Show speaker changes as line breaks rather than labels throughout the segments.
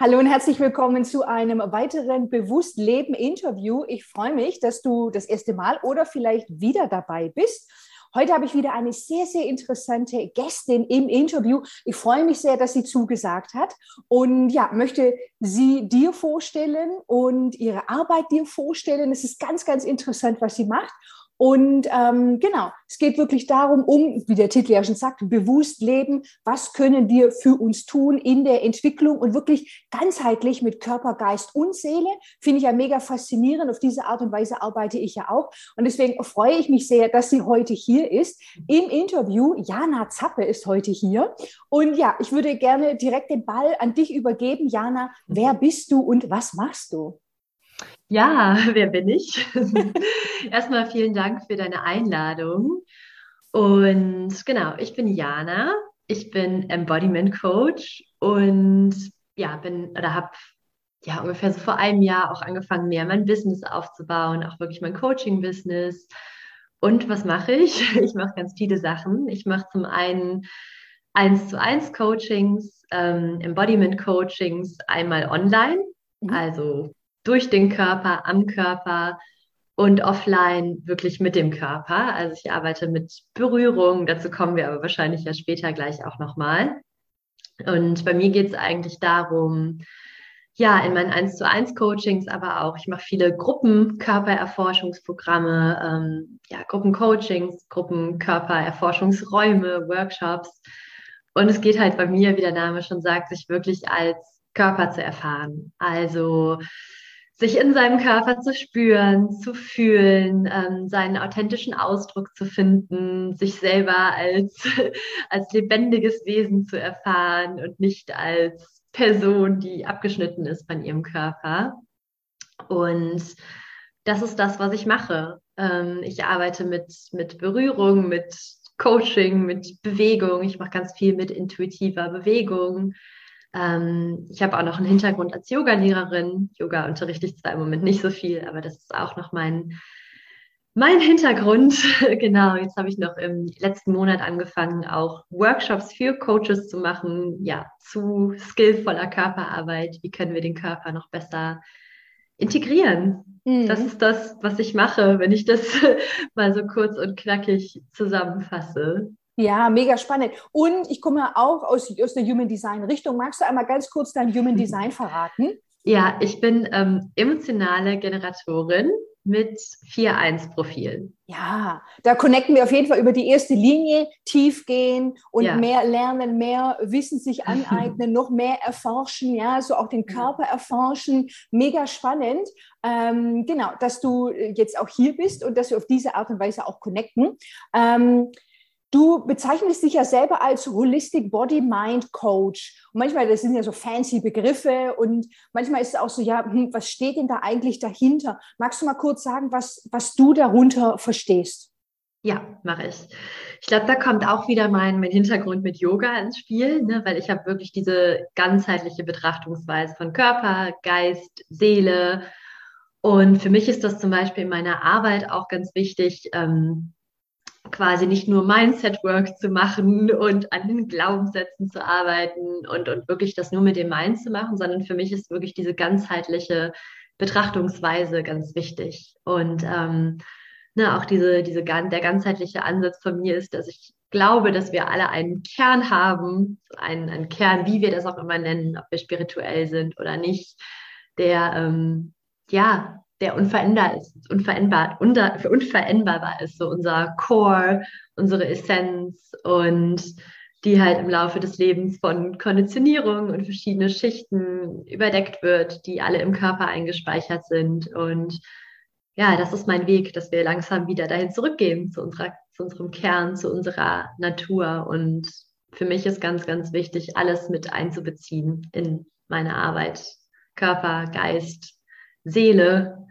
Hallo und herzlich willkommen zu einem weiteren Bewusstleben-Interview. Ich freue mich, dass du das erste Mal oder vielleicht wieder dabei bist. Heute habe ich wieder eine sehr, sehr interessante Gästin im Interview. Ich freue mich sehr, dass sie zugesagt hat und ja, möchte sie dir vorstellen und ihre Arbeit dir vorstellen. Es ist ganz, ganz interessant, was sie macht. Und ähm, genau, es geht wirklich darum, um, wie der Titel ja schon sagt, bewusst leben. Was können wir für uns tun in der Entwicklung und wirklich ganzheitlich mit Körper, Geist und Seele? Finde ich ja mega faszinierend. Auf diese Art und Weise arbeite ich ja auch. Und deswegen freue ich mich sehr, dass sie heute hier ist. Im Interview, Jana Zappe ist heute hier. Und ja, ich würde gerne direkt den Ball an dich übergeben. Jana, wer bist du und was machst du?
Ja, wer bin ich? Erstmal vielen Dank für deine Einladung. Und genau, ich bin Jana. Ich bin Embodiment Coach und ja, bin oder habe ja ungefähr so vor einem Jahr auch angefangen, mehr mein Business aufzubauen, auch wirklich mein Coaching-Business. Und was mache ich? Ich mache ganz viele Sachen. Ich mache zum einen eins zu eins Coachings, ähm, Embodiment Coachings, einmal online, mhm. also durch den Körper, am Körper und offline wirklich mit dem Körper. Also ich arbeite mit Berührung, dazu kommen wir aber wahrscheinlich ja später gleich auch nochmal. Und bei mir geht es eigentlich darum, ja, in meinen 1 zu 1 Coachings, aber auch, ich mache viele Gruppenkörpererforschungsprogramme, ähm, ja, Gruppencoachings, Gruppenkörpererforschungsräume, Workshops. Und es geht halt bei mir, wie der Name schon sagt, sich wirklich als Körper zu erfahren. Also sich in seinem Körper zu spüren, zu fühlen, ähm, seinen authentischen Ausdruck zu finden, sich selber als, als lebendiges Wesen zu erfahren und nicht als Person, die abgeschnitten ist von ihrem Körper. Und das ist das, was ich mache. Ähm, ich arbeite mit, mit Berührung, mit Coaching, mit Bewegung. Ich mache ganz viel mit intuitiver Bewegung. Ähm, ich habe auch noch einen Hintergrund als Yoga-Lehrerin. Yoga unterrichte ich zwar im Moment nicht so viel, aber das ist auch noch mein, mein Hintergrund. genau, jetzt habe ich noch im letzten Monat angefangen, auch Workshops für Coaches zu machen, ja, zu skillvoller Körperarbeit. Wie können wir den Körper noch besser integrieren? Mhm. Das ist das, was ich mache, wenn ich das mal so kurz und knackig zusammenfasse.
Ja, mega spannend. Und ich komme auch aus, aus der Human Design Richtung. Magst du einmal ganz kurz dein Human Design verraten?
Ja, ich bin ähm, emotionale Generatorin mit 4-1-Profil.
Ja, da connecten wir auf jeden Fall über die erste Linie, tief gehen und ja. mehr lernen, mehr Wissen sich aneignen, noch mehr erforschen, ja, so auch den Körper erforschen. Mega spannend. Ähm, genau, dass du jetzt auch hier bist und dass wir auf diese Art und Weise auch connecten. Ähm, Du bezeichnest dich ja selber als Holistic Body Mind Coach. Und manchmal, das sind ja so fancy Begriffe und manchmal ist es auch so, ja, hm, was steht denn da eigentlich dahinter? Magst du mal kurz sagen, was, was du darunter verstehst?
Ja, mache ich. Ich glaube, da kommt auch wieder mein, mein Hintergrund mit Yoga ins Spiel, ne? weil ich habe wirklich diese ganzheitliche Betrachtungsweise von Körper, Geist, Seele. Und für mich ist das zum Beispiel in meiner Arbeit auch ganz wichtig, ähm, quasi nicht nur Mindset-Work zu machen und an den Glaubenssätzen zu arbeiten und, und wirklich das nur mit dem Mind zu machen, sondern für mich ist wirklich diese ganzheitliche Betrachtungsweise ganz wichtig. Und ähm, ne, auch diese, diese, der ganzheitliche Ansatz von mir ist, dass ich glaube, dass wir alle einen Kern haben, einen, einen Kern, wie wir das auch immer nennen, ob wir spirituell sind oder nicht, der ähm, ja der unveränderbar ist, unveränderbar, unter, unveränderbar ist, so unser Core, unsere Essenz und die halt im Laufe des Lebens von Konditionierung und verschiedene Schichten überdeckt wird, die alle im Körper eingespeichert sind. Und ja, das ist mein Weg, dass wir langsam wieder dahin zurückgehen, zu, unserer, zu unserem Kern, zu unserer Natur. Und für mich ist ganz, ganz wichtig, alles mit einzubeziehen in meine Arbeit. Körper, Geist, Seele,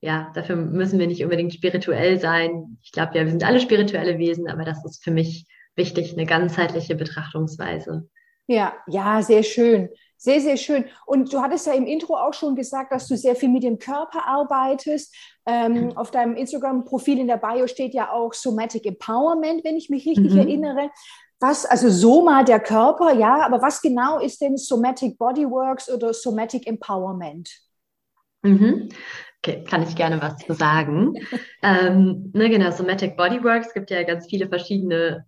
ja, dafür müssen wir nicht unbedingt spirituell sein. Ich glaube ja, wir sind alle spirituelle Wesen, aber das ist für mich wichtig, eine ganzheitliche Betrachtungsweise.
Ja, ja, sehr schön. Sehr, sehr schön. Und du hattest ja im Intro auch schon gesagt, dass du sehr viel mit dem Körper arbeitest. Ähm, auf deinem Instagram-Profil in der Bio steht ja auch Somatic Empowerment, wenn ich mich richtig mhm. erinnere. was, also Soma, der Körper, ja, aber was genau ist denn Somatic Bodyworks oder Somatic Empowerment?
Mhm. Okay, kann ich gerne was zu sagen. ähm, ne, genau, Somatic Bodyworks gibt ja ganz viele verschiedene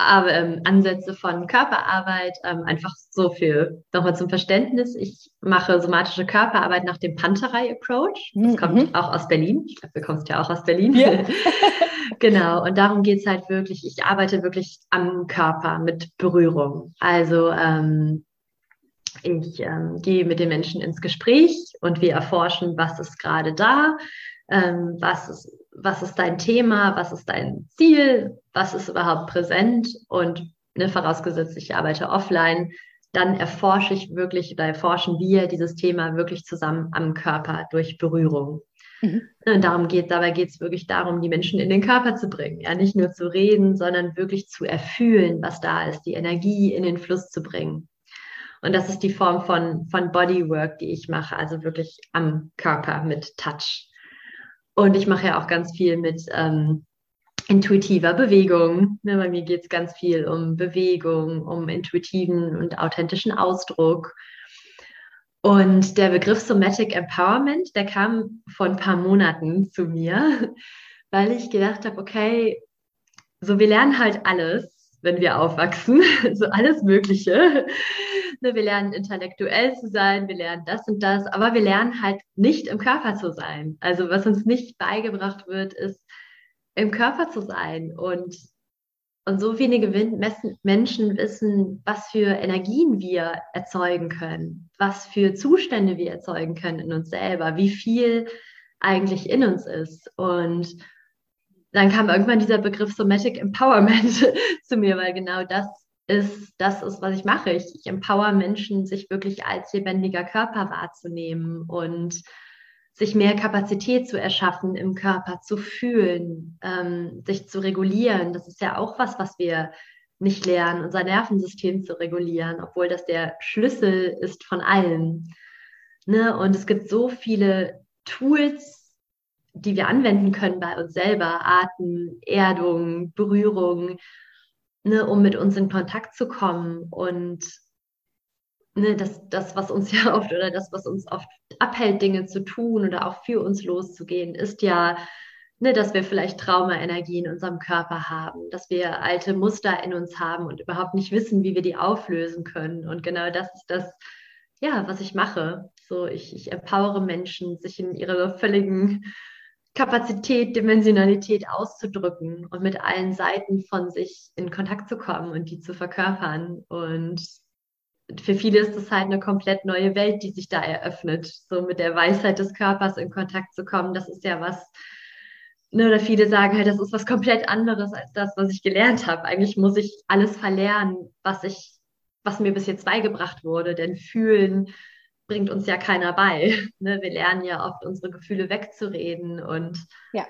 aber, ähm, Ansätze von Körperarbeit, ähm, einfach so viel nochmal zum Verständnis. Ich mache somatische Körperarbeit nach dem Panterei-Approach. Das mhm. kommt auch aus Berlin. Ich glaube, du kommst ja auch aus Berlin. Ja. genau, und darum geht es halt wirklich, ich arbeite wirklich am Körper mit Berührung. Also ähm, ich ähm, gehe mit den Menschen ins Gespräch und wir erforschen, was ist gerade da, ähm, was ist was ist dein Thema, was ist dein Ziel, was ist überhaupt präsent und ne, vorausgesetzt, ich arbeite offline, dann erforsche ich wirklich oder erforschen wir dieses Thema wirklich zusammen am Körper durch Berührung. Mhm. Ne, und darum geht, dabei geht es wirklich darum, die Menschen in den Körper zu bringen. Ja, nicht nur zu reden, sondern wirklich zu erfühlen, was da ist, die Energie in den Fluss zu bringen. Und das ist die Form von, von Bodywork, die ich mache, also wirklich am Körper mit Touch. Und ich mache ja auch ganz viel mit ähm, intuitiver Bewegung. Ne, bei mir geht es ganz viel um Bewegung, um intuitiven und authentischen Ausdruck. Und der Begriff Somatic Empowerment, der kam vor ein paar Monaten zu mir, weil ich gedacht habe, okay, so wir lernen halt alles, wenn wir aufwachsen, so alles Mögliche. Ne, wir lernen intellektuell zu sein, wir lernen das und das, aber wir lernen halt nicht im Körper zu sein. Also was uns nicht beigebracht wird, ist im Körper zu sein. Und, und so wenige Menschen wissen, was für Energien wir erzeugen können, was für Zustände wir erzeugen können in uns selber, wie viel eigentlich in uns ist. Und dann kam irgendwann dieser Begriff Somatic Empowerment zu mir, weil genau das ist, das ist, was ich mache. Ich, ich empower Menschen, sich wirklich als lebendiger Körper wahrzunehmen und sich mehr Kapazität zu erschaffen im Körper, zu fühlen, ähm, sich zu regulieren. Das ist ja auch was, was wir nicht lernen, unser Nervensystem zu regulieren, obwohl das der Schlüssel ist von allem. Ne? Und es gibt so viele Tools, die wir anwenden können bei uns selber, Atem, Erdung, Berührung, ne, um mit uns in Kontakt zu kommen. Und ne, das, das, was uns ja oft oder das, was uns oft abhält, Dinge zu tun oder auch für uns loszugehen, ist ja, ne, dass wir vielleicht Traumaenergie in unserem Körper haben, dass wir alte Muster in uns haben und überhaupt nicht wissen, wie wir die auflösen können. Und genau das ist das, ja, was ich mache. So, ich, ich empowere Menschen, sich in ihre völligen Kapazität, Dimensionalität auszudrücken und mit allen Seiten von sich in Kontakt zu kommen und die zu verkörpern. Und für viele ist es halt eine komplett neue Welt, die sich da eröffnet, so mit der Weisheit des Körpers in Kontakt zu kommen. Das ist ja was, ne, oder viele sagen halt, das ist was komplett anderes als das, was ich gelernt habe. Eigentlich muss ich alles verlernen, was ich, was mir bis jetzt beigebracht wurde, denn fühlen, bringt uns ja keiner bei. Ne? Wir lernen ja oft, unsere Gefühle wegzureden und ja.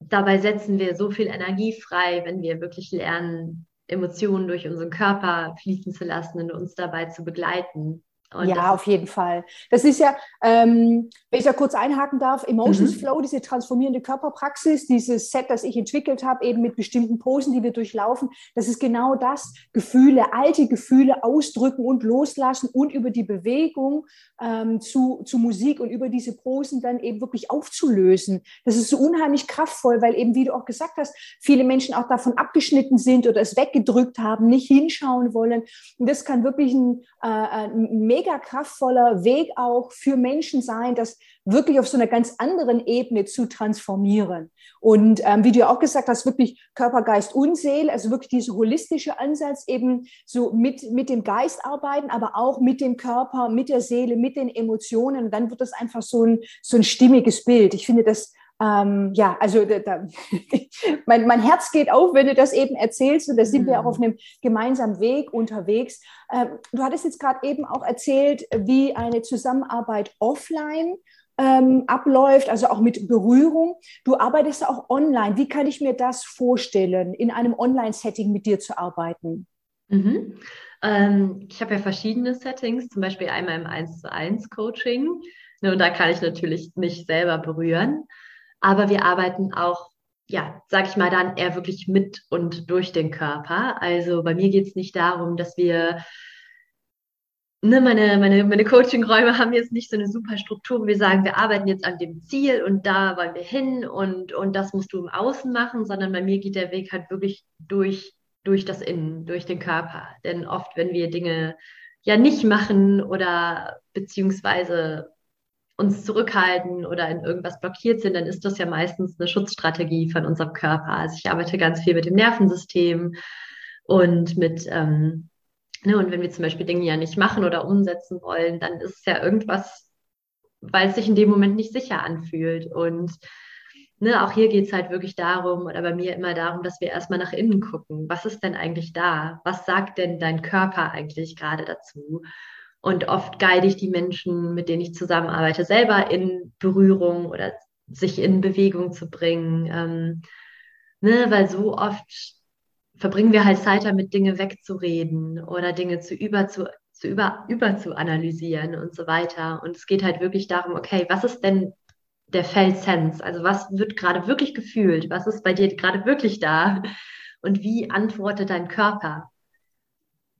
dabei setzen wir so viel Energie frei, wenn wir wirklich lernen, Emotionen durch unseren Körper fließen zu lassen und uns dabei zu begleiten.
Und ja, auf jeden Fall. Das ist ja, ähm, wenn ich da kurz einhaken darf, Emotions mhm. Flow, diese transformierende Körperpraxis, dieses Set, das ich entwickelt habe, eben mit bestimmten Posen, die wir durchlaufen, das ist genau das, Gefühle, alte Gefühle ausdrücken und loslassen und über die Bewegung ähm, zu, zu Musik und über diese Posen dann eben wirklich aufzulösen. Das ist so unheimlich kraftvoll, weil eben, wie du auch gesagt hast, viele Menschen auch davon abgeschnitten sind oder es weggedrückt haben, nicht hinschauen wollen. Und das kann wirklich ein, äh, ein mega kraftvoller Weg auch für Menschen sein, das wirklich auf so einer ganz anderen Ebene zu transformieren. Und ähm, wie du ja auch gesagt hast, wirklich Körper, Geist und Seele, also wirklich dieser holistische Ansatz eben so mit, mit dem Geist arbeiten, aber auch mit dem Körper, mit der Seele, mit den Emotionen. Und dann wird das einfach so ein, so ein stimmiges Bild. Ich finde das ähm, ja, also da, da, mein, mein Herz geht auf, wenn du das eben erzählst und da sind mhm. wir auch auf mhm. einem gemeinsamen Weg unterwegs. Ähm, du hattest jetzt gerade eben auch erzählt, wie eine Zusammenarbeit offline ähm, abläuft, also auch mit Berührung. Du arbeitest auch online. Wie kann ich mir das vorstellen, in einem Online-Setting mit dir zu arbeiten?
Mhm. Ähm, ich habe ja verschiedene Settings, zum Beispiel einmal im 1 zu 1 Coaching. Ne, und da kann ich natürlich mich selber berühren. Aber wir arbeiten auch ja, sag ich mal, dann eher wirklich mit und durch den Körper. Also bei mir geht es nicht darum, dass wir ne, meine, meine, meine Coaching-Räume haben jetzt nicht so eine super Struktur, wir sagen, wir arbeiten jetzt an dem Ziel und da wollen wir hin und, und das musst du im Außen machen, sondern bei mir geht der Weg halt wirklich durch, durch das Innen, durch den Körper. Denn oft, wenn wir Dinge ja nicht machen oder beziehungsweise uns zurückhalten oder in irgendwas blockiert sind, dann ist das ja meistens eine Schutzstrategie von unserem Körper. Also ich arbeite ganz viel mit dem Nervensystem und mit ähm, Ne, und wenn wir zum Beispiel Dinge ja nicht machen oder umsetzen wollen, dann ist es ja irgendwas, weil es sich in dem Moment nicht sicher anfühlt. Und ne, auch hier geht es halt wirklich darum, oder bei mir immer darum, dass wir erstmal nach innen gucken. Was ist denn eigentlich da? Was sagt denn dein Körper eigentlich gerade dazu? Und oft guide ich die Menschen, mit denen ich zusammenarbeite, selber in Berührung oder sich in Bewegung zu bringen. Ähm, ne, weil so oft verbringen wir halt Zeit damit, Dinge wegzureden oder Dinge zu über zu, zu über, über zu analysieren und so weiter. Und es geht halt wirklich darum, okay, was ist denn der Felt-Sense? Also was wird gerade wirklich gefühlt? Was ist bei dir gerade wirklich da? Und wie antwortet dein Körper?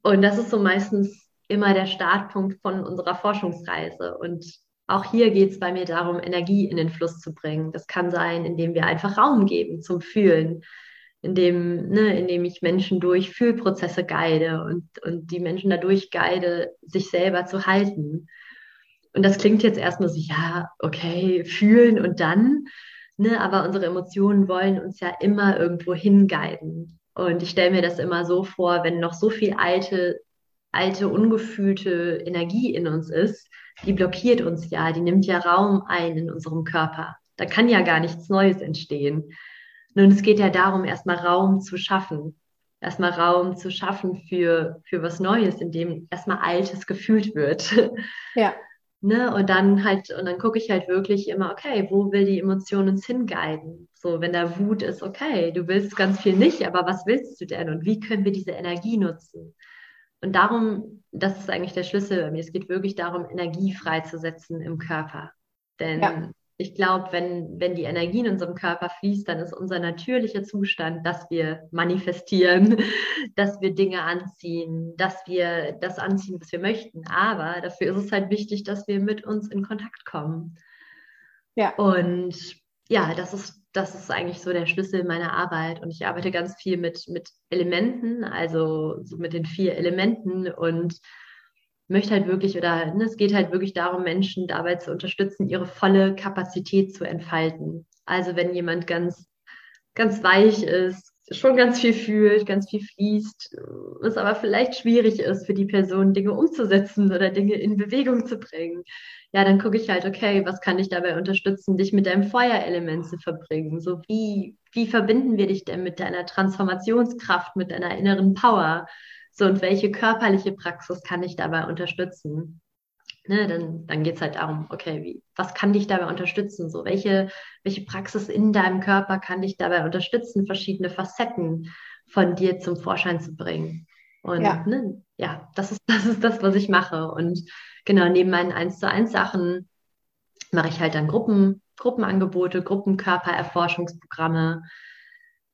Und das ist so meistens immer der Startpunkt von unserer Forschungsreise. Und auch hier geht es bei mir darum, Energie in den Fluss zu bringen. Das kann sein, indem wir einfach Raum geben zum Fühlen indem, ne, indem ich Menschen durch Fühlprozesse guide und, und die Menschen dadurch guide, sich selber zu halten. Und das klingt jetzt erstmal so, ja, okay, fühlen und dann, ne, aber unsere Emotionen wollen uns ja immer irgendwo hinguiden. Und ich stelle mir das immer so vor, wenn noch so viel alte, alte, ungefühlte Energie in uns ist, die blockiert uns ja, die nimmt ja Raum ein in unserem Körper. Da kann ja gar nichts Neues entstehen. Nun, es geht ja darum, erstmal Raum zu schaffen. Erstmal Raum zu schaffen für, für was Neues, in dem erstmal Altes gefühlt wird. Ja. Ne? Und dann halt, und dann gucke ich halt wirklich immer, okay, wo will die Emotion uns hinguiden? So, wenn da Wut ist, okay, du willst ganz viel nicht, aber was willst du denn? Und wie können wir diese Energie nutzen? Und darum, das ist eigentlich der Schlüssel bei mir. Es geht wirklich darum, Energie freizusetzen im Körper. Denn ja ich glaube, wenn, wenn die Energie in unserem Körper fließt, dann ist unser natürlicher Zustand, dass wir manifestieren, dass wir Dinge anziehen, dass wir das anziehen, was wir möchten. Aber dafür ist es halt wichtig, dass wir mit uns in Kontakt kommen. Ja. Und ja, das ist, das ist eigentlich so der Schlüssel meiner Arbeit. Und ich arbeite ganz viel mit, mit Elementen, also so mit den vier Elementen und möchte halt wirklich oder ne, es geht halt wirklich darum, Menschen dabei zu unterstützen, ihre volle Kapazität zu entfalten. Also wenn jemand ganz, ganz weich ist, schon ganz viel fühlt, ganz viel fließt, es aber vielleicht schwierig ist für die Person, Dinge umzusetzen oder Dinge in Bewegung zu bringen. Ja, dann gucke ich halt, okay, was kann ich dabei unterstützen, dich mit deinem Feuerelement zu verbringen? So wie, wie verbinden wir dich denn mit deiner Transformationskraft, mit deiner inneren Power? So, und welche körperliche Praxis kann ich dabei unterstützen? Ne, dann dann geht es halt darum, okay, wie, was kann dich dabei unterstützen? So, welche, welche Praxis in deinem Körper kann dich dabei unterstützen, verschiedene Facetten von dir zum Vorschein zu bringen? Und ja, ne, ja das, ist, das ist das, was ich mache. Und genau, neben meinen 1 zu 1 Sachen mache ich halt dann Gruppen, Gruppenangebote, Gruppenkörpererforschungsprogramme.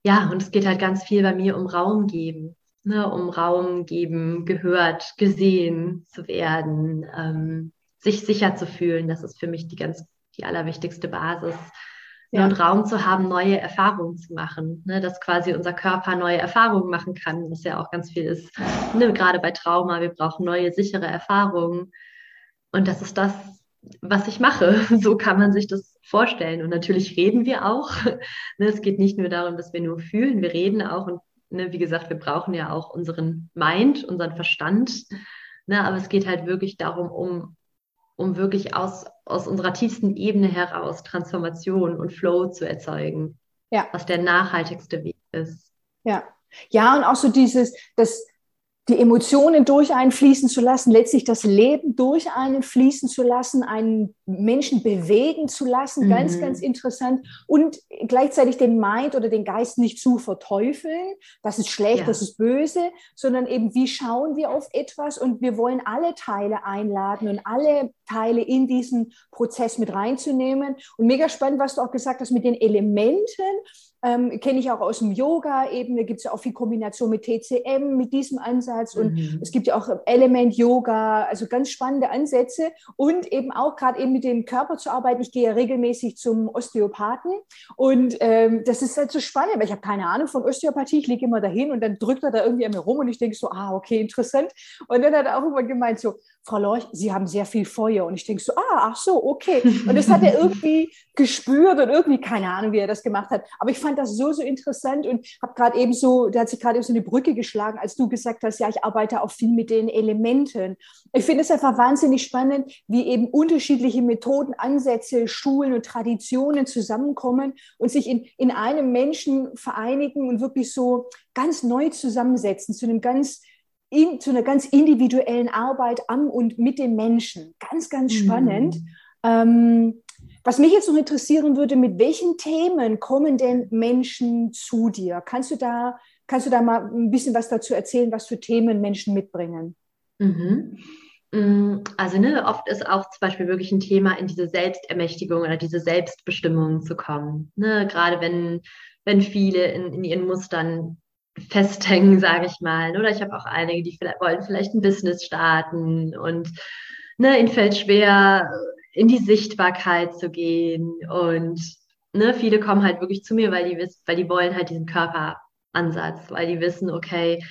Ja, und es geht halt ganz viel bei mir um Raum geben ne, um Raum geben, gehört, gesehen zu werden, ähm, sich sicher zu fühlen. Das ist für mich die ganz, die allerwichtigste Basis. Ne, ja. Und Raum zu haben, neue Erfahrungen zu machen, ne, dass quasi unser Körper neue Erfahrungen machen kann, was ja auch ganz viel ist, ne, gerade bei Trauma, wir brauchen neue, sichere Erfahrungen. Und das ist das, was ich mache. So kann man sich das vorstellen. Und natürlich reden wir auch. Ne, es geht nicht nur darum, dass wir nur fühlen, wir reden auch und ne, wie gesagt, wir brauchen ja auch unseren Mind, unseren Verstand. Ne, aber es geht halt wirklich darum, um, um wirklich aus, aus unserer tiefsten Ebene heraus Transformation und Flow zu erzeugen. Ja. Was der nachhaltigste Weg ist.
Ja. Ja, und auch so dieses, das die Emotionen durch einen fließen zu lassen, letztlich das Leben durch einen fließen zu lassen, einen Menschen bewegen zu lassen, mhm. ganz, ganz interessant. Und gleichzeitig den Mind oder den Geist nicht zu verteufeln, das ist schlecht, ja. das ist böse, sondern eben, wie schauen wir auf etwas und wir wollen alle Teile einladen und alle Teile in diesen Prozess mit reinzunehmen. Und mega spannend, was du auch gesagt hast mit den Elementen ähm, kenne ich auch aus dem Yoga eben, da gibt es ja auch viel Kombination mit TCM, mit diesem Ansatz und mhm. es gibt ja auch Element Yoga, also ganz spannende Ansätze und eben auch gerade eben mit dem Körper zu arbeiten. Ich gehe ja regelmäßig zum Osteopathen und ähm, das ist halt so spannend, weil ich habe keine Ahnung von Osteopathie, ich liege immer dahin und dann drückt er da irgendwie an mir rum und ich denke so, ah, okay, interessant. Und dann hat er auch immer gemeint so, Frau Lorch, Sie haben sehr viel Feuer. Und ich denke so, ah, ach so, okay. Und das hat er irgendwie gespürt und irgendwie, keine Ahnung, wie er das gemacht hat. Aber ich fand das so, so interessant und habe gerade eben so, der hat sich gerade eben so eine Brücke geschlagen, als du gesagt hast, ja, ich arbeite auch viel mit den Elementen. Ich finde es einfach wahnsinnig spannend, wie eben unterschiedliche Methoden, Ansätze, Schulen und Traditionen zusammenkommen und sich in, in einem Menschen vereinigen und wirklich so ganz neu zusammensetzen zu einem ganz in, zu einer ganz individuellen Arbeit am und mit den Menschen. Ganz, ganz mhm. spannend. Mhm. Ähm, was mich jetzt noch interessieren würde, mit welchen Themen kommen denn Menschen zu dir? Kannst du da, kannst du da mal ein bisschen was dazu erzählen, was für Themen Menschen mitbringen?
Mhm. Mm, also ne, oft ist auch zum Beispiel wirklich ein Thema, in diese Selbstermächtigung oder diese Selbstbestimmung zu kommen. Ne, gerade wenn, wenn viele in, in ihren Mustern festhängen, sage ich mal. Oder ich habe auch einige, die vielleicht, wollen vielleicht ein Business starten und ne, ihnen fällt schwer, in die Sichtbarkeit zu gehen. Und ne, viele kommen halt wirklich zu mir, weil die wissen, weil die wollen halt diesen Körperansatz, weil die wissen, okay,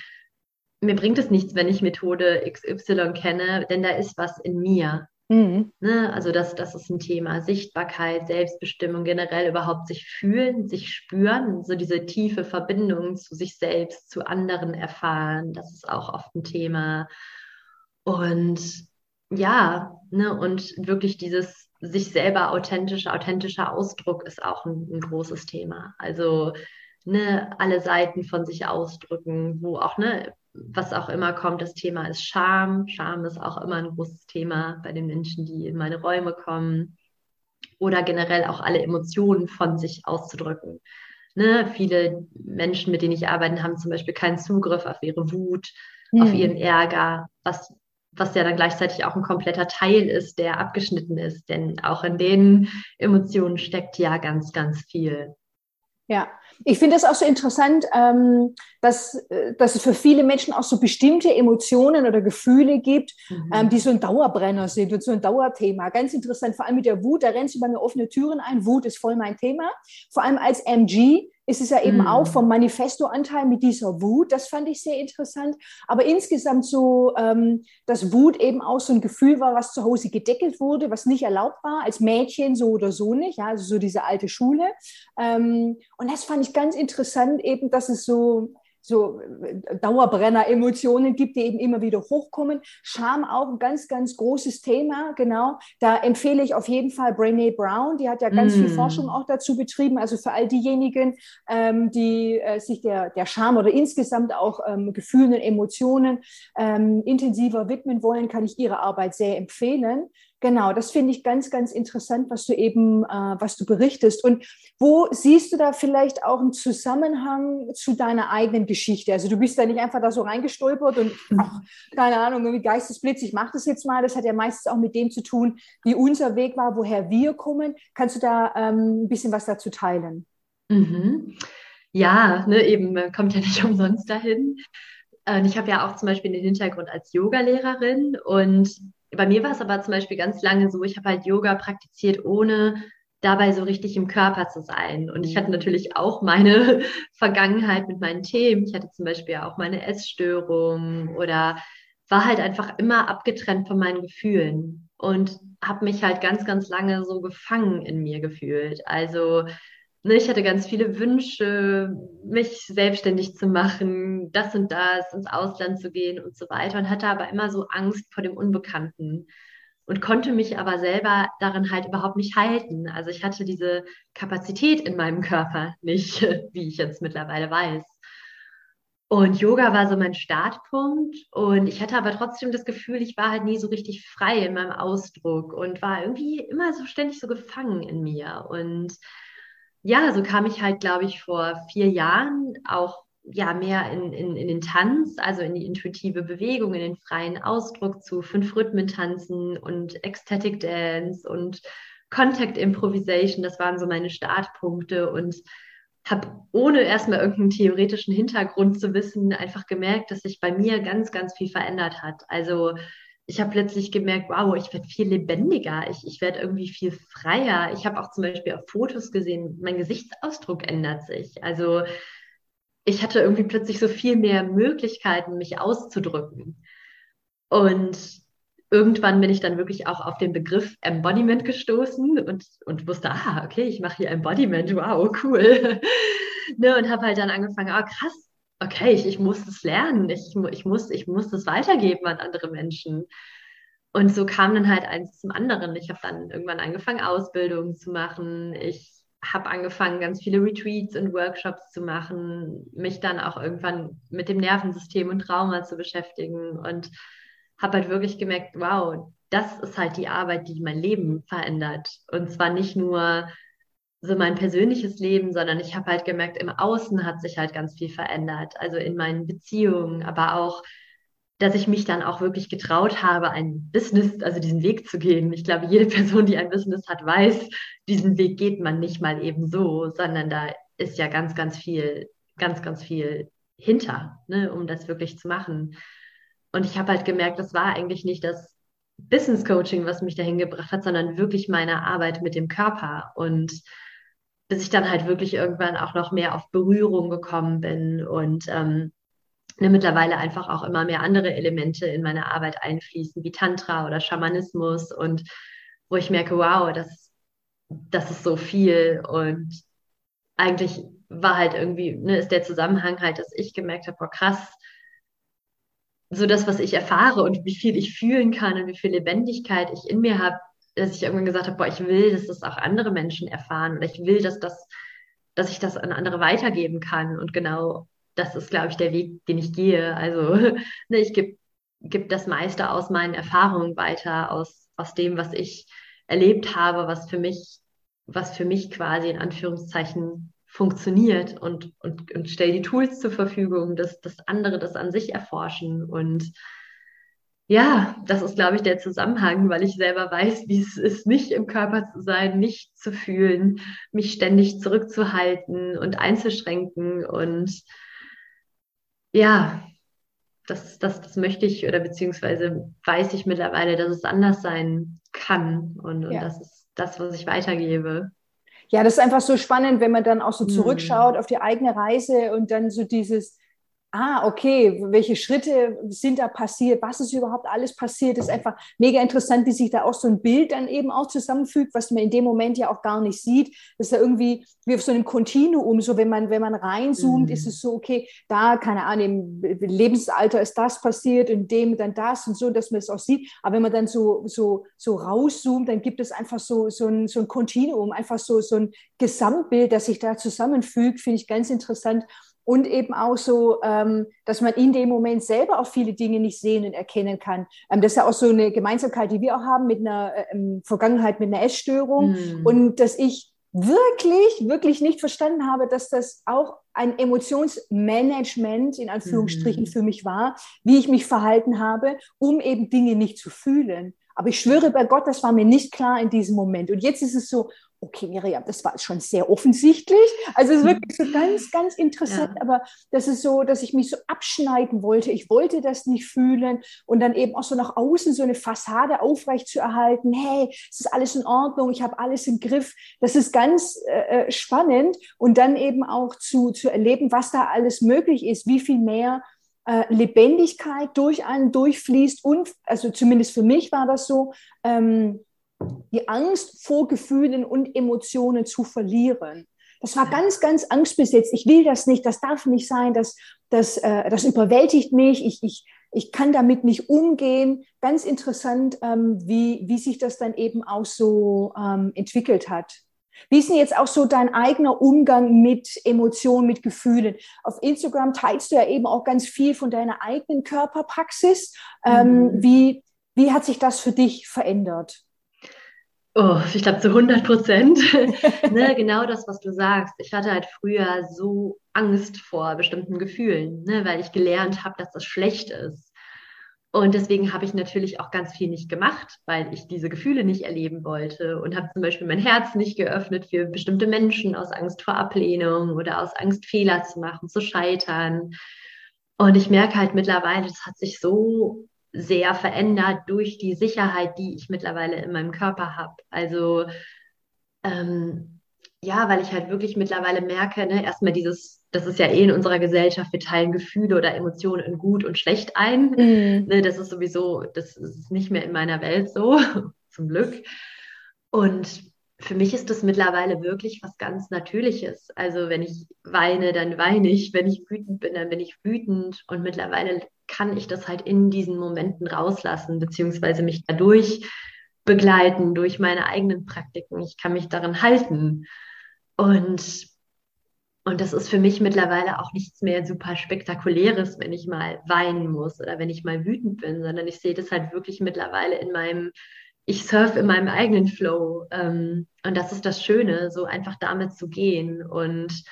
mir bringt es nichts, wenn ich Methode XY kenne, denn da ist was in mir. Mhm. Ne? Also das, das ist ein Thema. Sichtbarkeit, Selbstbestimmung, generell überhaupt sich fühlen, sich spüren, so diese tiefe Verbindung zu sich selbst, zu anderen erfahren. Das ist auch oft ein Thema. Und ja, ne, und wirklich dieses sich selber authentische, authentischer Ausdruck ist auch ein, ein großes Thema. Also ne, alle Seiten von sich ausdrücken, wo auch ne, was auch immer kommt, das Thema ist Scham. Scham ist auch immer ein großes Thema bei den Menschen, die in meine Räume kommen. Oder generell auch alle Emotionen von sich auszudrücken. Ne? Viele Menschen, mit denen ich arbeite, haben zum Beispiel keinen Zugriff auf ihre Wut, mhm. auf ihren Ärger, was, was ja dann gleichzeitig auch ein kompletter Teil ist, der abgeschnitten ist. Denn auch in den Emotionen steckt ja ganz, ganz viel.
Ja, ich finde es auch so interessant, ähm, dass, äh, dass es für viele Menschen auch so bestimmte Emotionen oder Gefühle gibt, mhm. ähm, die so ein Dauerbrenner sind und so ein Dauerthema. Ganz interessant, vor allem mit der Wut, da rennst du bei mir offene Türen ein. Wut ist voll mein Thema. Vor allem als MG ist es ja eben mm. auch vom Manifesto-Anteil mit dieser Wut. Das fand ich sehr interessant. Aber insgesamt so, ähm, dass Wut eben auch so ein Gefühl war, was zu Hause gedeckelt wurde, was nicht erlaubt war, als Mädchen so oder so nicht. Ja, also so diese alte Schule. Ähm, und das fand ich ganz interessant, eben, dass es so so äh, Dauerbrenner-Emotionen gibt, die eben immer wieder hochkommen. Scham auch ein ganz, ganz großes Thema, genau. Da empfehle ich auf jeden Fall Brené Brown, die hat ja ganz mm. viel Forschung auch dazu betrieben. Also für all diejenigen, ähm, die äh, sich der, der Scham oder insgesamt auch ähm, Gefühlen und Emotionen ähm, intensiver widmen wollen, kann ich ihre Arbeit sehr empfehlen. Genau, das finde ich ganz, ganz interessant, was du eben, äh, was du berichtest. Und wo siehst du da vielleicht auch einen Zusammenhang zu deiner eigenen Geschichte? Also du bist da nicht einfach da so reingestolpert und ach, keine Ahnung, irgendwie Geistesblitz, ich mache das jetzt mal. Das hat ja meistens auch mit dem zu tun, wie unser Weg war, woher wir kommen. Kannst du da ähm, ein bisschen was dazu teilen?
Mhm. Ja, ne, eben, kommt ja nicht umsonst dahin. Und ich habe ja auch zum Beispiel den Hintergrund als Yogalehrerin und bei mir war es aber zum Beispiel ganz lange so, ich habe halt Yoga praktiziert, ohne dabei so richtig im Körper zu sein. Und ich hatte natürlich auch meine Vergangenheit mit meinen Themen. Ich hatte zum Beispiel auch meine Essstörung oder war halt einfach immer abgetrennt von meinen Gefühlen und habe mich halt ganz, ganz lange so gefangen in mir gefühlt. Also ne, ich hatte ganz viele Wünsche, mich selbstständig zu machen, das und das, ins Ausland zu gehen und so weiter und hatte aber immer so Angst vor dem Unbekannten und konnte mich aber selber darin halt überhaupt nicht halten. Also ich hatte diese Kapazität in meinem Körper nicht, wie ich jetzt mittlerweile weiß. Und Yoga war so mein Startpunkt. Und ich hatte aber trotzdem das Gefühl, ich war halt nie so richtig frei in meinem Ausdruck und war irgendwie immer so ständig so gefangen in mir. Und ja, so kam ich halt, glaube ich, vor vier Jahren auch ja mehr in, in, in den Tanz, also in die intuitive Bewegung, in den freien Ausdruck zu fünf Rhythmen tanzen und Ecstatic Dance und Contact Improvisation. Das waren so meine Startpunkte und habe ohne erstmal irgendeinen theoretischen Hintergrund zu wissen, einfach gemerkt, dass sich bei mir ganz, ganz viel verändert hat. Also ich habe plötzlich gemerkt, wow, ich werde viel lebendiger, ich, ich werde irgendwie viel freier. Ich habe auch zum Beispiel auf Fotos gesehen, mein Gesichtsausdruck ändert sich. Also ich hatte irgendwie plötzlich so viel mehr Möglichkeiten, mich auszudrücken. Und irgendwann bin ich dann wirklich auch auf den Begriff Embodiment gestoßen und, und wusste, ah, okay, ich mache hier Embodiment, wow, cool. ne, und habe halt dann angefangen, ah, krass, okay, ich, ich muss es lernen, ich, ich, muss, ich muss das weitergeben an andere Menschen. Und so kam dann halt eins zum anderen. Ich habe dann irgendwann angefangen, Ausbildungen zu machen. Ich habe angefangen, ganz viele Retreats und Workshops zu machen, mich dann auch irgendwann mit dem Nervensystem und Trauma zu beschäftigen und habe halt wirklich gemerkt, wow, das ist halt die Arbeit, die mein Leben verändert. Und zwar nicht nur so mein persönliches Leben, sondern ich habe halt gemerkt, im Außen hat sich halt ganz viel verändert. Also in meinen Beziehungen, aber auch, dass ich mich dann auch wirklich getraut habe, ein Business, also diesen Weg zu gehen. Ich glaube, jede Person, die ein Business hat, weiß, diesen Weg geht man nicht mal eben so, sondern da ist ja ganz, ganz viel, ganz, ganz viel hinter, ne, um das wirklich zu machen. Und ich habe halt gemerkt, das war eigentlich nicht das Business Coaching, was mich dahin gebracht hat, sondern wirklich meine Arbeit mit dem Körper. Und bis ich dann halt wirklich irgendwann auch noch mehr auf Berührung gekommen bin und ähm, ne, mittlerweile einfach auch immer mehr andere Elemente in meine Arbeit einfließen, wie Tantra oder Schamanismus und wo ich merke, wow, das, das ist so viel und eigentlich war halt irgendwie, ne, ist der Zusammenhang halt, dass ich gemerkt habe, boah, krass, so das, was ich erfahre und wie viel ich fühlen kann und wie viel Lebendigkeit ich in mir habe, dass ich irgendwann gesagt habe, boah, ich will, dass das auch andere Menschen erfahren oder ich will, dass das, dass ich das an andere weitergeben kann. Und genau das ist, glaube ich, der Weg, den ich gehe. Also ne, ich gebe geb das meiste aus meinen Erfahrungen weiter, aus, aus dem, was ich erlebt habe, was für mich, was für mich quasi in Anführungszeichen funktioniert und, und, und stelle die Tools zur Verfügung, dass, dass andere das an sich erforschen. Und ja, das ist, glaube ich, der Zusammenhang, weil ich selber weiß, wie es ist, nicht im Körper zu sein, nicht zu fühlen, mich ständig zurückzuhalten und einzuschränken. Und ja, das, das, das möchte ich oder beziehungsweise weiß ich mittlerweile, dass es anders sein kann. Und, und ja. das ist das, was ich weitergebe.
Ja, das ist einfach so spannend, wenn man dann auch so hm. zurückschaut auf die eigene Reise und dann so dieses, ah, okay, welche Schritte sind da passiert, was ist überhaupt alles passiert, ist einfach mega interessant, wie sich da auch so ein Bild dann eben auch zusammenfügt, was man in dem Moment ja auch gar nicht sieht. Das ist ja irgendwie wie auf so einem Kontinuum, so wenn man, wenn man reinzoomt, mhm. ist es so, okay, da, keine Ahnung, im Lebensalter ist das passiert, in dem dann das und so, dass man es auch sieht. Aber wenn man dann so, so, so rauszoomt, dann gibt es einfach so, so ein, so ein Kontinuum, einfach so, so ein Gesamtbild, das sich da zusammenfügt, finde ich ganz interessant und eben auch so, ähm, dass man in dem Moment selber auch viele Dinge nicht sehen und erkennen kann. Ähm, das ist ja auch so eine Gemeinsamkeit, die wir auch haben mit einer äh, Vergangenheit mit einer Essstörung mm. und dass ich wirklich, wirklich nicht verstanden habe, dass das auch ein Emotionsmanagement in Anführungsstrichen mm. für mich war, wie ich mich verhalten habe, um eben Dinge nicht zu fühlen. Aber ich schwöre bei Gott, das war mir nicht klar in diesem Moment. Und jetzt ist es so, okay, Miriam, das war schon sehr offensichtlich. Also es ist wirklich so ganz, ganz interessant, ja. aber das ist so, dass ich mich so abschneiden wollte. Ich wollte das nicht fühlen und dann eben auch so nach außen so eine Fassade aufrecht zu erhalten. Hey, es ist alles in Ordnung, ich habe alles im Griff. Das ist ganz äh, äh, spannend und dann eben auch zu, zu erleben, was da alles möglich ist, wie viel mehr äh, Lebendigkeit durch einen durchfließt und, also zumindest für mich war das so, ähm, die Angst vor Gefühlen und Emotionen zu verlieren. Das war ganz, ganz angstbesetzt. Ich will das nicht, das darf nicht sein, das, das, äh, das überwältigt mich, ich, ich, ich kann damit nicht umgehen. Ganz interessant, ähm, wie, wie sich das dann eben auch so ähm, entwickelt hat. Wie ist denn jetzt auch so dein eigener Umgang mit Emotionen, mit Gefühlen? Auf Instagram teilst du ja eben auch ganz viel von deiner eigenen Körperpraxis. Ähm, mhm. wie, wie hat sich das für dich verändert?
Oh, ich glaube zu 100 Prozent. ne, genau das, was du sagst. Ich hatte halt früher so Angst vor bestimmten Gefühlen, ne, weil ich gelernt habe, dass das schlecht ist. Und deswegen habe ich natürlich auch ganz viel nicht gemacht, weil ich diese Gefühle nicht erleben wollte und habe zum Beispiel mein Herz nicht geöffnet für bestimmte Menschen aus Angst vor Ablehnung oder aus Angst, Fehler zu machen, zu scheitern. Und ich merke halt mittlerweile, das hat sich so sehr verändert durch die Sicherheit, die ich mittlerweile in meinem Körper habe. Also ähm, ja, weil ich halt wirklich mittlerweile merke, ne, erstmal dieses das ist ja eh in unserer Gesellschaft, wir teilen Gefühle oder Emotionen in gut und schlecht ein. Mhm. Ne, das ist sowieso, das ist nicht mehr in meiner Welt so, zum Glück. Und für mich ist das mittlerweile wirklich was ganz Natürliches. Also wenn ich weine, dann weine ich. Wenn ich wütend bin, dann bin ich wütend. Und mittlerweile kann ich das halt in diesen Momenten rauslassen, beziehungsweise mich dadurch begleiten durch meine eigenen Praktiken. Ich kann mich darin halten. Und und das ist für mich mittlerweile auch nichts mehr super spektakuläres, wenn ich mal weinen muss oder wenn ich mal wütend bin, sondern ich sehe das halt wirklich mittlerweile in meinem, ich surfe in meinem eigenen Flow. Ähm, und das ist das Schöne, so einfach damit zu gehen. Und,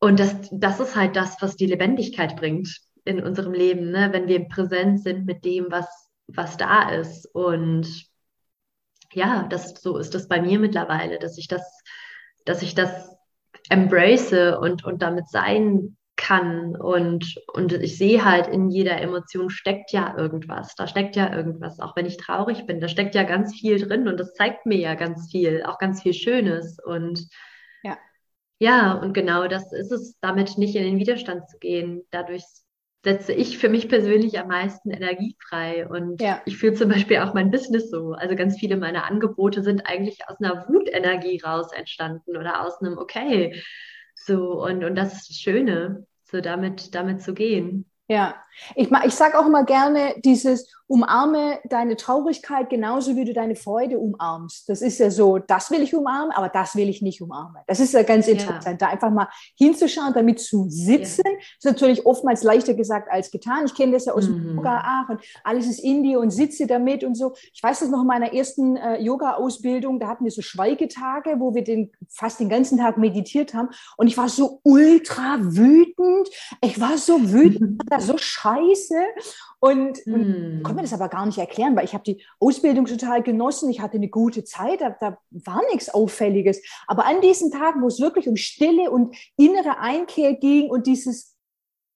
und das, das ist halt das, was die Lebendigkeit bringt in unserem Leben, ne? wenn wir präsent sind mit dem, was, was da ist. Und ja, das, so ist das bei mir mittlerweile, dass ich das, dass ich das embrace und, und damit sein kann. Und, und ich sehe halt, in jeder Emotion steckt ja irgendwas. Da steckt ja irgendwas. Auch wenn ich traurig bin, da steckt ja ganz viel drin und das zeigt mir ja ganz viel, auch ganz viel Schönes. Und ja, ja und genau das ist es, damit nicht in den Widerstand zu gehen. Dadurch setze ich für mich persönlich am meisten Energie frei. Und ja. ich fühle zum Beispiel auch mein Business so. Also ganz viele meiner Angebote sind eigentlich aus einer Wutenergie raus entstanden oder aus einem Okay. So, und, und das ist das Schöne, so damit, damit zu gehen.
Ja, ich, ich sage auch immer gerne dieses, umarme deine Traurigkeit genauso wie du deine Freude umarmst. Das ist ja so, das will ich umarmen, aber das will ich nicht umarmen. Das ist ja ganz interessant, ja. da einfach mal hinzuschauen, damit zu sitzen. Ja. ist natürlich oftmals leichter gesagt als getan. Ich kenne das ja aus mhm. dem Yoga, ach, und alles ist in dir und sitze damit und so. Ich weiß das noch in meiner ersten äh, Yoga-Ausbildung, da hatten wir so Schweigetage, wo wir den, fast den ganzen Tag meditiert haben und ich war so ultra wütend. Ich war so wütend, so scheiße und, mm. und hm. konnte mir das aber gar nicht erklären, weil ich habe die Ausbildung total genossen, ich hatte eine gute Zeit, da, da war nichts Auffälliges. Aber an diesen Tagen, wo es wirklich um Stille und innere Einkehr ging und dieses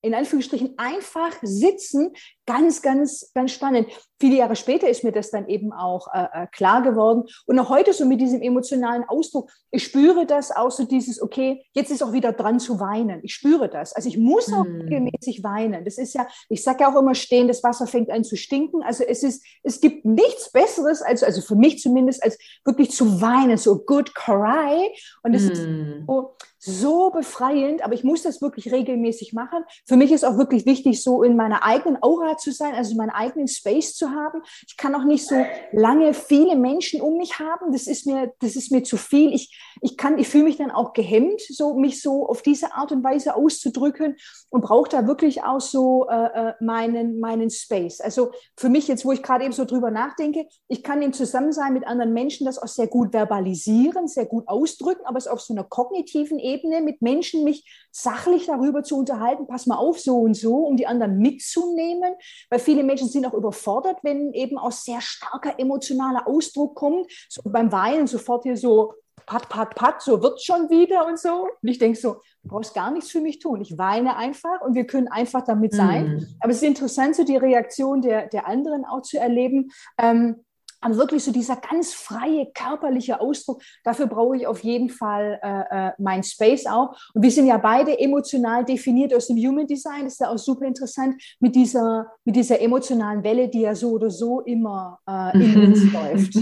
in Anführungsstrichen einfach sitzen, ganz, ganz, ganz spannend. Viele Jahre später ist mir das dann eben auch äh, äh, klar geworden. Und auch heute so mit diesem emotionalen Ausdruck, ich spüre das auch so dieses, okay, jetzt ist auch wieder dran zu weinen. Ich spüre das. Also ich muss auch mm. regelmäßig weinen. Das ist ja, ich sage ja auch immer stehen, das Wasser fängt an zu stinken. Also es ist, es gibt nichts Besseres, als, also für mich zumindest, als wirklich zu weinen, so good cry. Und es mm. ist hm. so, so befreiend, aber ich muss das wirklich regelmäßig machen. Für mich ist auch wirklich wichtig, so in meiner eigenen Aura zu sein, also meinen eigenen Space zu haben. Ich kann auch nicht so lange viele Menschen um mich haben. Das ist mir, das ist mir zu viel. Ich, ich kann, ich fühle mich dann auch gehemmt, so mich so auf diese Art und Weise auszudrücken und brauche da wirklich auch so äh, äh, meinen, meinen Space. Also für mich jetzt, wo ich gerade eben so drüber nachdenke, ich kann im Zusammensein mit anderen Menschen das auch sehr gut verbalisieren, sehr gut ausdrücken, aber es auf so einer kognitiven Ebene Ebene mit Menschen mich sachlich darüber zu unterhalten, pass mal auf, so und so, um die anderen mitzunehmen, weil viele Menschen sind auch überfordert, wenn eben aus sehr starker emotionaler Ausdruck kommt, so beim Weinen sofort hier so pat, pat, pat, so wird schon wieder und so. Und ich denke so, du brauchst gar nichts für mich tun. Ich weine einfach und wir können einfach damit sein. Mm. Aber es ist interessant, so die Reaktion der, der anderen auch zu erleben. Ähm, aber wirklich so dieser ganz freie körperliche Ausdruck, dafür brauche ich auf jeden Fall äh, äh, mein Space auch. Und wir sind ja beide emotional definiert aus dem Human Design. Das ist ja auch super interessant mit dieser, mit dieser emotionalen Welle, die ja so oder so immer äh, in uns läuft.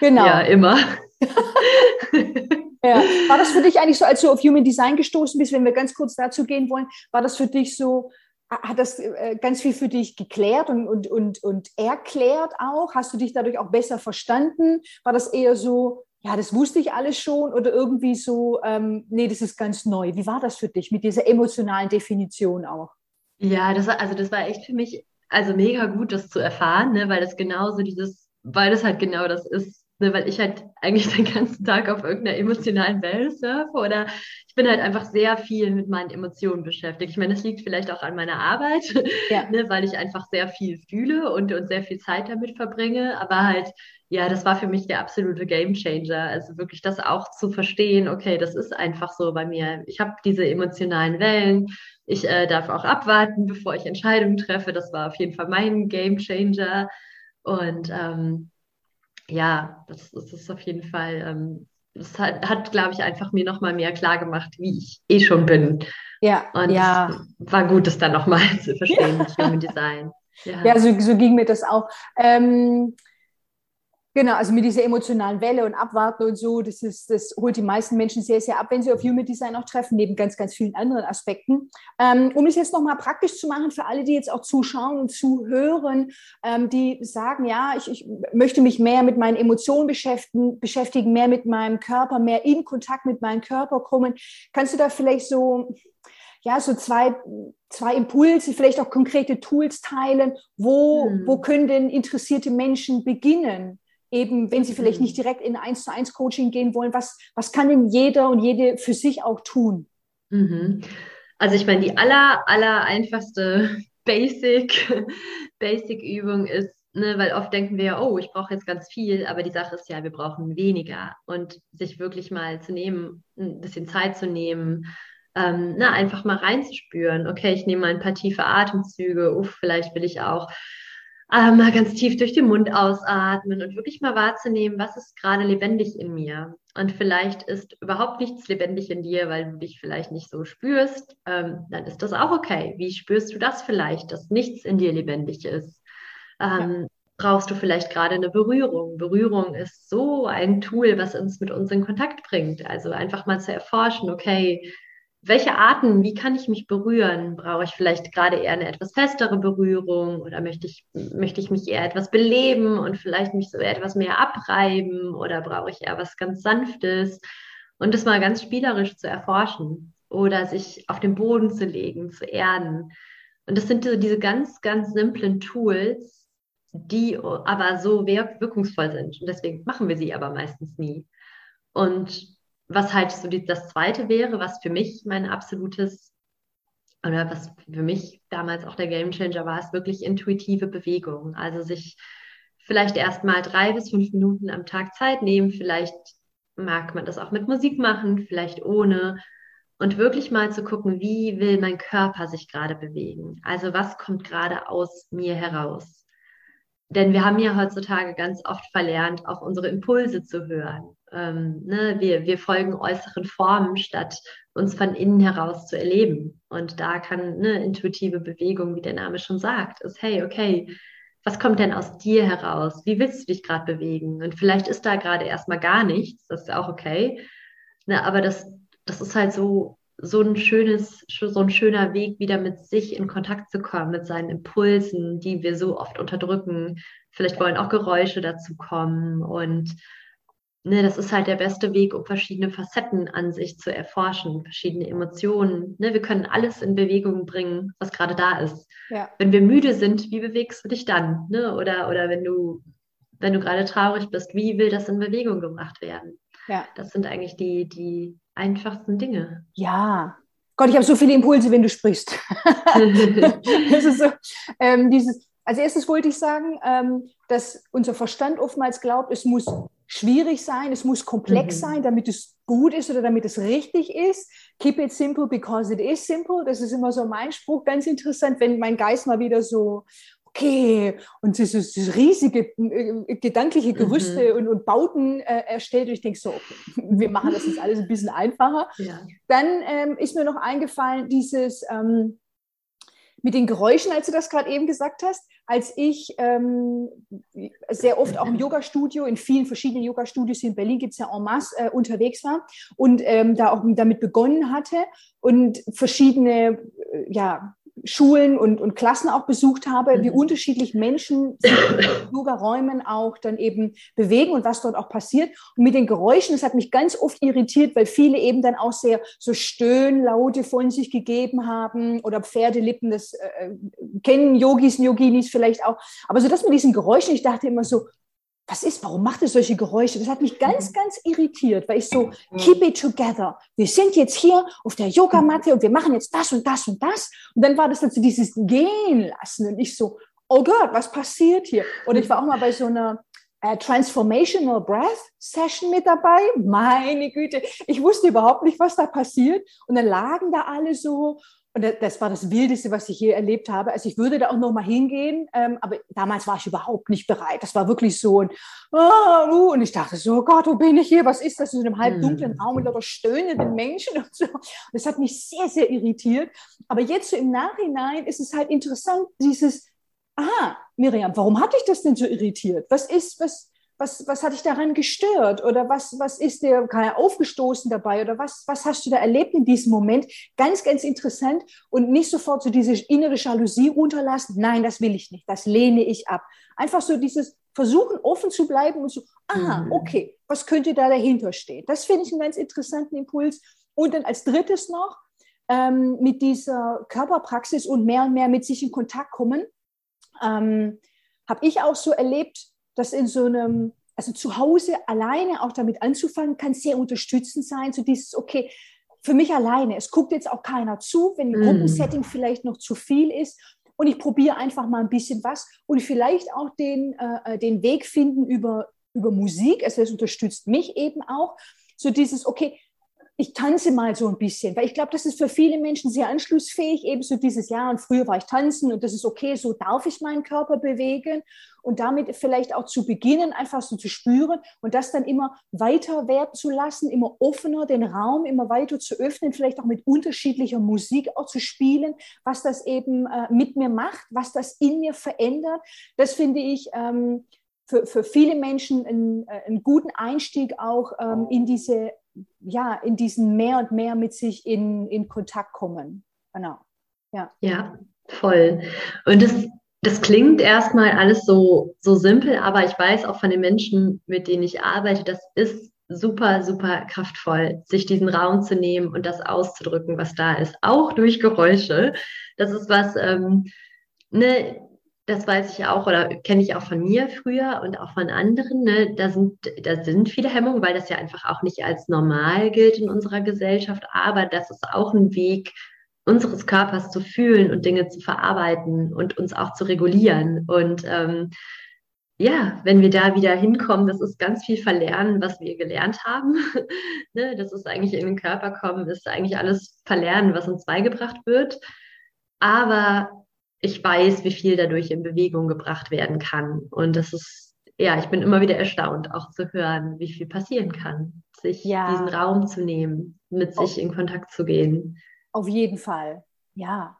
Genau. Ja, immer.
ja. War das für dich eigentlich so, als du auf Human Design gestoßen bist, wenn wir ganz kurz dazu gehen wollen, war das für dich so, hat das äh, ganz viel für dich geklärt und, und, und, und erklärt auch? Hast du dich dadurch auch besser verstanden? War das eher so, ja, das wusste ich alles schon oder irgendwie so, ähm, nee, das ist ganz neu. Wie war das für dich mit dieser emotionalen Definition auch?
Ja, das war, also das war echt für mich also mega gut, das zu erfahren, ne, weil das genauso dieses, weil das halt genau das ist, ne, weil ich halt eigentlich den ganzen Tag auf irgendeiner emotionalen Welle surfe oder ich bin halt einfach sehr viel mit meinen Emotionen beschäftigt. Ich meine, das liegt vielleicht auch an meiner Arbeit, ja. ne, weil ich einfach sehr viel fühle und, und sehr viel Zeit damit verbringe, aber halt ja, das war für mich der absolute Gamechanger. Also wirklich das auch zu verstehen, okay, das ist einfach so bei mir. Ich habe diese emotionalen Wellen. Ich äh, darf auch abwarten, bevor ich Entscheidungen treffe. Das war auf jeden Fall mein Gamechanger. Und ähm, ja, das, das, ist auf jeden Fall, ähm, das hat, hat glaube ich, einfach mir nochmal mehr klar gemacht, wie ich eh schon bin.
Ja,
und
ja.
war gut, das dann nochmal zu verstehen mit Human Design.
Ja, ja so, so ging mir das auch. Ähm, Genau, also mit dieser emotionalen Welle und Abwarten und so, das, ist, das holt die meisten Menschen sehr, sehr ab, wenn sie auf Human Design auch treffen, neben ganz, ganz vielen anderen Aspekten. Ähm, um es jetzt nochmal praktisch zu machen für alle, die jetzt auch zuschauen und zuhören, ähm, die sagen, ja, ich, ich möchte mich mehr mit meinen Emotionen beschäftigen, beschäftigen, mehr mit meinem Körper, mehr in Kontakt mit meinem Körper kommen. Kannst du da vielleicht so ja, so zwei, zwei Impulse, vielleicht auch konkrete Tools teilen. Wo, hm. wo können denn interessierte Menschen beginnen? Eben, wenn sie vielleicht nicht direkt in eins zu eins Coaching gehen wollen, was, was kann denn jeder und jede für sich auch tun?
Mhm. Also ich meine, die aller, aller einfachste Basic, Basic Übung ist, ne, weil oft denken wir ja, oh, ich brauche jetzt ganz viel, aber die Sache ist ja, wir brauchen weniger und sich wirklich mal zu nehmen, ein bisschen Zeit zu nehmen, ähm, na, einfach mal reinzuspüren. Okay, ich nehme mal ein paar tiefe Atemzüge, uff, vielleicht will ich auch äh, mal ganz tief durch den Mund ausatmen und wirklich mal wahrzunehmen, was ist gerade lebendig in mir. Und vielleicht ist überhaupt nichts lebendig in dir, weil du dich vielleicht nicht so spürst. Ähm, dann ist das auch okay. Wie spürst du das vielleicht, dass nichts in dir lebendig ist? Ähm, ja. Brauchst du vielleicht gerade eine Berührung? Berührung ist so ein Tool, was uns mit uns in Kontakt bringt. Also einfach mal zu erforschen, okay, welche Arten, wie kann ich mich berühren? Brauche ich vielleicht gerade eher eine etwas festere Berührung oder möchte ich, möchte ich mich eher etwas beleben und vielleicht mich so etwas mehr abreiben oder brauche ich eher was ganz Sanftes? Und das mal ganz spielerisch zu erforschen oder sich auf den Boden zu legen, zu erden. Und das sind so diese ganz, ganz simplen Tools, die aber so wirkungsvoll sind. Und deswegen machen wir sie aber meistens nie. Und was halt so die, das Zweite wäre, was für mich mein absolutes oder was für mich damals auch der Gamechanger war, ist wirklich intuitive Bewegung. Also sich vielleicht erst mal drei bis fünf Minuten am Tag Zeit nehmen. Vielleicht mag man das auch mit Musik machen, vielleicht ohne. Und wirklich mal zu gucken, wie will mein Körper sich gerade bewegen? Also was kommt gerade aus mir heraus? Denn wir haben ja heutzutage ganz oft verlernt, auch unsere Impulse zu hören. Ähm, ne, wir, wir folgen äußeren Formen, statt uns von innen heraus zu erleben. Und da kann eine intuitive Bewegung, wie der Name schon sagt, ist, hey, okay, was kommt denn aus dir heraus? Wie willst du dich gerade bewegen? Und vielleicht ist da gerade erstmal gar nichts, das ist auch okay. Ne, aber das, das ist halt so, so ein schönes, so ein schöner Weg, wieder mit sich in Kontakt zu kommen, mit seinen Impulsen, die wir so oft unterdrücken. Vielleicht wollen auch Geräusche dazu kommen und ne, das ist halt der beste Weg, um verschiedene Facetten an sich zu erforschen, verschiedene Emotionen. Ne, wir können alles in Bewegung bringen, was gerade da ist. Ja. Wenn wir müde sind, wie bewegst du dich dann? Ne? Oder, oder wenn du, wenn du gerade traurig bist, wie will das in Bewegung gebracht werden? Ja. Das sind eigentlich die, die einfachsten Dinge.
Ja. Gott, ich habe so viele Impulse, wenn du sprichst. so, ähm, dieses, als erstes wollte ich sagen, ähm, dass unser Verstand oftmals glaubt, es muss schwierig sein, es muss komplex mhm. sein, damit es gut ist oder damit es richtig ist. Keep it simple because it is simple. Das ist immer so mein Spruch. Ganz interessant, wenn mein Geist mal wieder so okay, und so, so riesige äh, gedankliche Gerüste mhm. und, und, Bauten äh, erstellt. Und ich denke so, okay, wir machen das jetzt alles ein bisschen einfacher. Ja. Dann ähm, ist mir noch eingefallen, dieses ähm, mit den Geräuschen, als du das gerade eben gesagt hast, als ich ähm, sehr oft auch im Yoga-Studio, in vielen verschiedenen Yoga-Studios in Berlin gibt es ja en masse, äh, unterwegs war und ähm, da auch damit begonnen hatte und verschiedene äh, ja, Schulen und, und Klassen auch besucht habe, mhm. wie unterschiedlich Menschen sich in Yoga-Räumen auch dann eben bewegen und was dort auch passiert. Und mit den Geräuschen, das hat mich ganz oft irritiert, weil viele eben dann auch sehr so Stöhnlaute von sich gegeben haben oder Pferdelippen, das äh, kennen Yogis und Yoginis vielleicht auch. Aber so das mit diesen Geräuschen, ich dachte immer so, was ist, warum macht es solche Geräusche? Das hat mich ganz, mhm. ganz irritiert, weil ich so, keep it together. Wir sind jetzt hier auf der Yogamatte und wir machen jetzt das und das und das. Und dann war das dann so dieses Gehen lassen und ich so, oh Gott, was passiert hier? Oder ich war auch mal bei so einer äh, Transformational Breath Session mit dabei. Meine Güte, ich wusste überhaupt nicht, was da passiert. Und dann lagen da alle so und das war das Wildeste, was ich hier erlebt habe. Also ich würde da auch noch mal hingehen, ähm, aber damals war ich überhaupt nicht bereit. Das war wirklich so ein oh, und ich dachte so, oh Gott, wo bin ich hier? Was ist das in einem halbdunklen hm. Raum mit lauter stöhnenden Menschen und so. Und das hat mich sehr, sehr irritiert. Aber jetzt so im Nachhinein ist es halt interessant, dieses, aha, Miriam, warum hat dich das denn so irritiert? Was ist, was, was, was hat dich daran gestört oder was, was ist dir aufgestoßen dabei oder was, was hast du da erlebt in diesem Moment? Ganz, ganz interessant und nicht sofort so diese innere Jalousie runterlassen. Nein, das will ich nicht, das lehne ich ab. Einfach so dieses Versuchen, offen zu bleiben und so, aha, mhm. okay, was könnte da dahinter stehen? Das finde ich einen ganz interessanten Impuls. Und dann als drittes noch, ähm, mit dieser Körperpraxis und mehr und mehr mit sich in Kontakt kommen, ähm, habe ich auch so erlebt, dass in so einem, also zu Hause alleine auch damit anzufangen, kann sehr unterstützend sein. So dieses, okay, für mich alleine, es guckt jetzt auch keiner zu, wenn ein mm. Gruppensetting vielleicht noch zu viel ist. Und ich probiere einfach mal ein bisschen was und vielleicht auch den, äh, den Weg finden über, über Musik. Also das unterstützt mich eben auch. So dieses, okay, ich tanze mal so ein bisschen, weil ich glaube, das ist für viele Menschen sehr anschlussfähig, eben so dieses Jahr und früher war ich tanzen und das ist okay, so darf ich meinen Körper bewegen und damit vielleicht auch zu beginnen, einfach so zu spüren und das dann immer weiter werden zu lassen, immer offener den Raum immer weiter zu öffnen, vielleicht auch mit unterschiedlicher Musik auch zu spielen, was das eben äh, mit mir macht, was das in mir verändert. Das finde ich ähm, für, für viele Menschen einen, äh, einen guten Einstieg auch ähm, in diese ja, in diesen mehr und mehr mit sich in, in Kontakt kommen. Genau.
Ja. ja, voll. Und das, das klingt erstmal alles so, so simpel, aber ich weiß auch von den Menschen, mit denen ich arbeite, das ist super, super kraftvoll, sich diesen Raum zu nehmen und das auszudrücken, was da ist, auch durch Geräusche. Das ist was, ähm, ne, das weiß ich auch oder kenne ich auch von mir früher und auch von anderen. Ne? Da, sind, da sind viele Hemmungen, weil das ja einfach auch nicht als normal gilt in unserer Gesellschaft. Aber das ist auch ein Weg, unseres Körpers zu fühlen und Dinge zu verarbeiten und uns auch zu regulieren. Und ähm, ja, wenn wir da wieder hinkommen, das ist ganz viel verlernen, was wir gelernt haben. ne? Das ist eigentlich in den Körper kommen, ist eigentlich alles verlernen, was uns beigebracht wird. Aber ich weiß, wie viel dadurch in Bewegung gebracht werden kann. Und das ist, ja, ich bin immer wieder erstaunt, auch zu hören, wie viel passieren kann, sich ja. diesen Raum zu nehmen, mit sich in Kontakt zu gehen.
Auf jeden Fall, ja.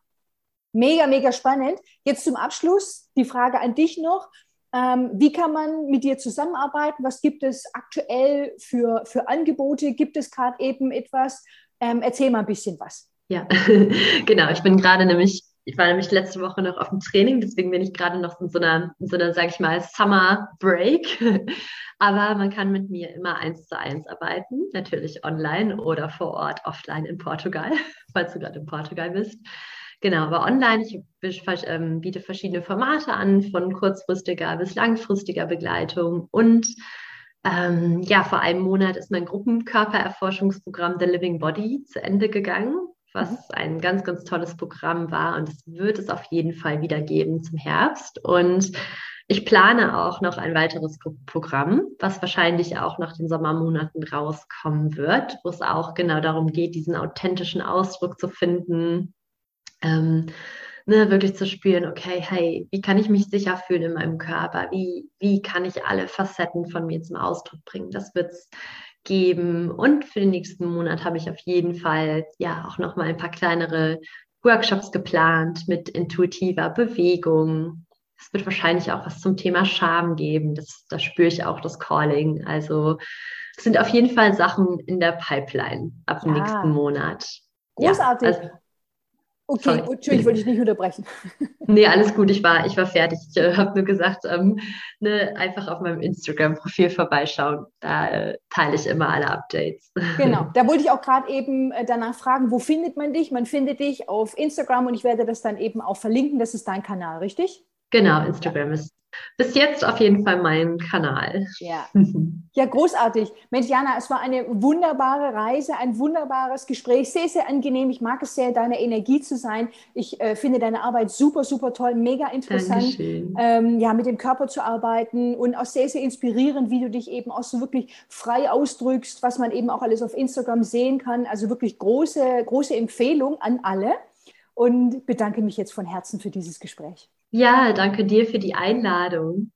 Mega, mega spannend. Jetzt zum Abschluss die Frage an dich noch. Ähm, wie kann man mit dir zusammenarbeiten? Was gibt es aktuell für, für Angebote? Gibt es gerade eben etwas? Ähm, erzähl mal ein bisschen was.
Ja, genau. Ich bin gerade nämlich ich war nämlich letzte Woche noch auf dem Training, deswegen bin ich gerade noch in so einer, in so einer, sage ich mal, Summer Break. Aber man kann mit mir immer eins zu eins arbeiten, natürlich online oder vor Ort offline in Portugal, falls du gerade in Portugal bist. Genau, aber online, ich ähm, biete verschiedene Formate an, von kurzfristiger bis langfristiger Begleitung. Und ähm, ja, vor einem Monat ist mein Gruppenkörpererforschungsprogramm The Living Body zu Ende gegangen was mhm. ein ganz, ganz tolles Programm war. Und es wird es auf jeden Fall wieder geben zum Herbst. Und ich plane auch noch ein weiteres Programm, was wahrscheinlich auch nach den Sommermonaten rauskommen wird, wo es auch genau darum geht, diesen authentischen Ausdruck zu finden. Ähm, ne, wirklich zu spüren, okay, hey, wie kann ich mich sicher fühlen in meinem Körper? Wie, wie kann ich alle Facetten von mir zum Ausdruck bringen? Das wird es geben. Und für den nächsten Monat habe ich auf jeden Fall ja auch noch mal ein paar kleinere Workshops geplant mit intuitiver Bewegung. Es wird wahrscheinlich auch was zum Thema Scham geben. Das, da spüre ich auch das Calling. Also es sind auf jeden Fall Sachen in der Pipeline ab ja. nächsten Monat.
Großartig. Ja, also, Okay, Sorry. Entschuldigung, ich wollte dich nicht unterbrechen.
Nee, alles gut, ich war, ich war fertig. Ich äh, habe nur gesagt, ähm, ne, einfach auf meinem Instagram-Profil vorbeischauen. Da äh, teile ich immer alle Updates.
Genau, da wollte ich auch gerade eben äh, danach fragen, wo findet man dich? Man findet dich auf Instagram und ich werde das dann eben auch verlinken. Das ist dein Kanal, richtig?
Genau, Instagram ist bis jetzt auf jeden Fall mein Kanal.
Ja. ja, großartig. Mensch, Jana, es war eine wunderbare Reise, ein wunderbares Gespräch, sehr, sehr angenehm. Ich mag es sehr, deine Energie zu sein. Ich äh, finde deine Arbeit super, super toll, mega interessant, ähm, ja, mit dem Körper zu arbeiten und auch sehr, sehr inspirierend, wie du dich eben auch so wirklich frei ausdrückst, was man eben auch alles auf Instagram sehen kann. Also wirklich große, große Empfehlung an alle und bedanke mich jetzt von Herzen für dieses Gespräch.
Ja, danke dir für die Einladung.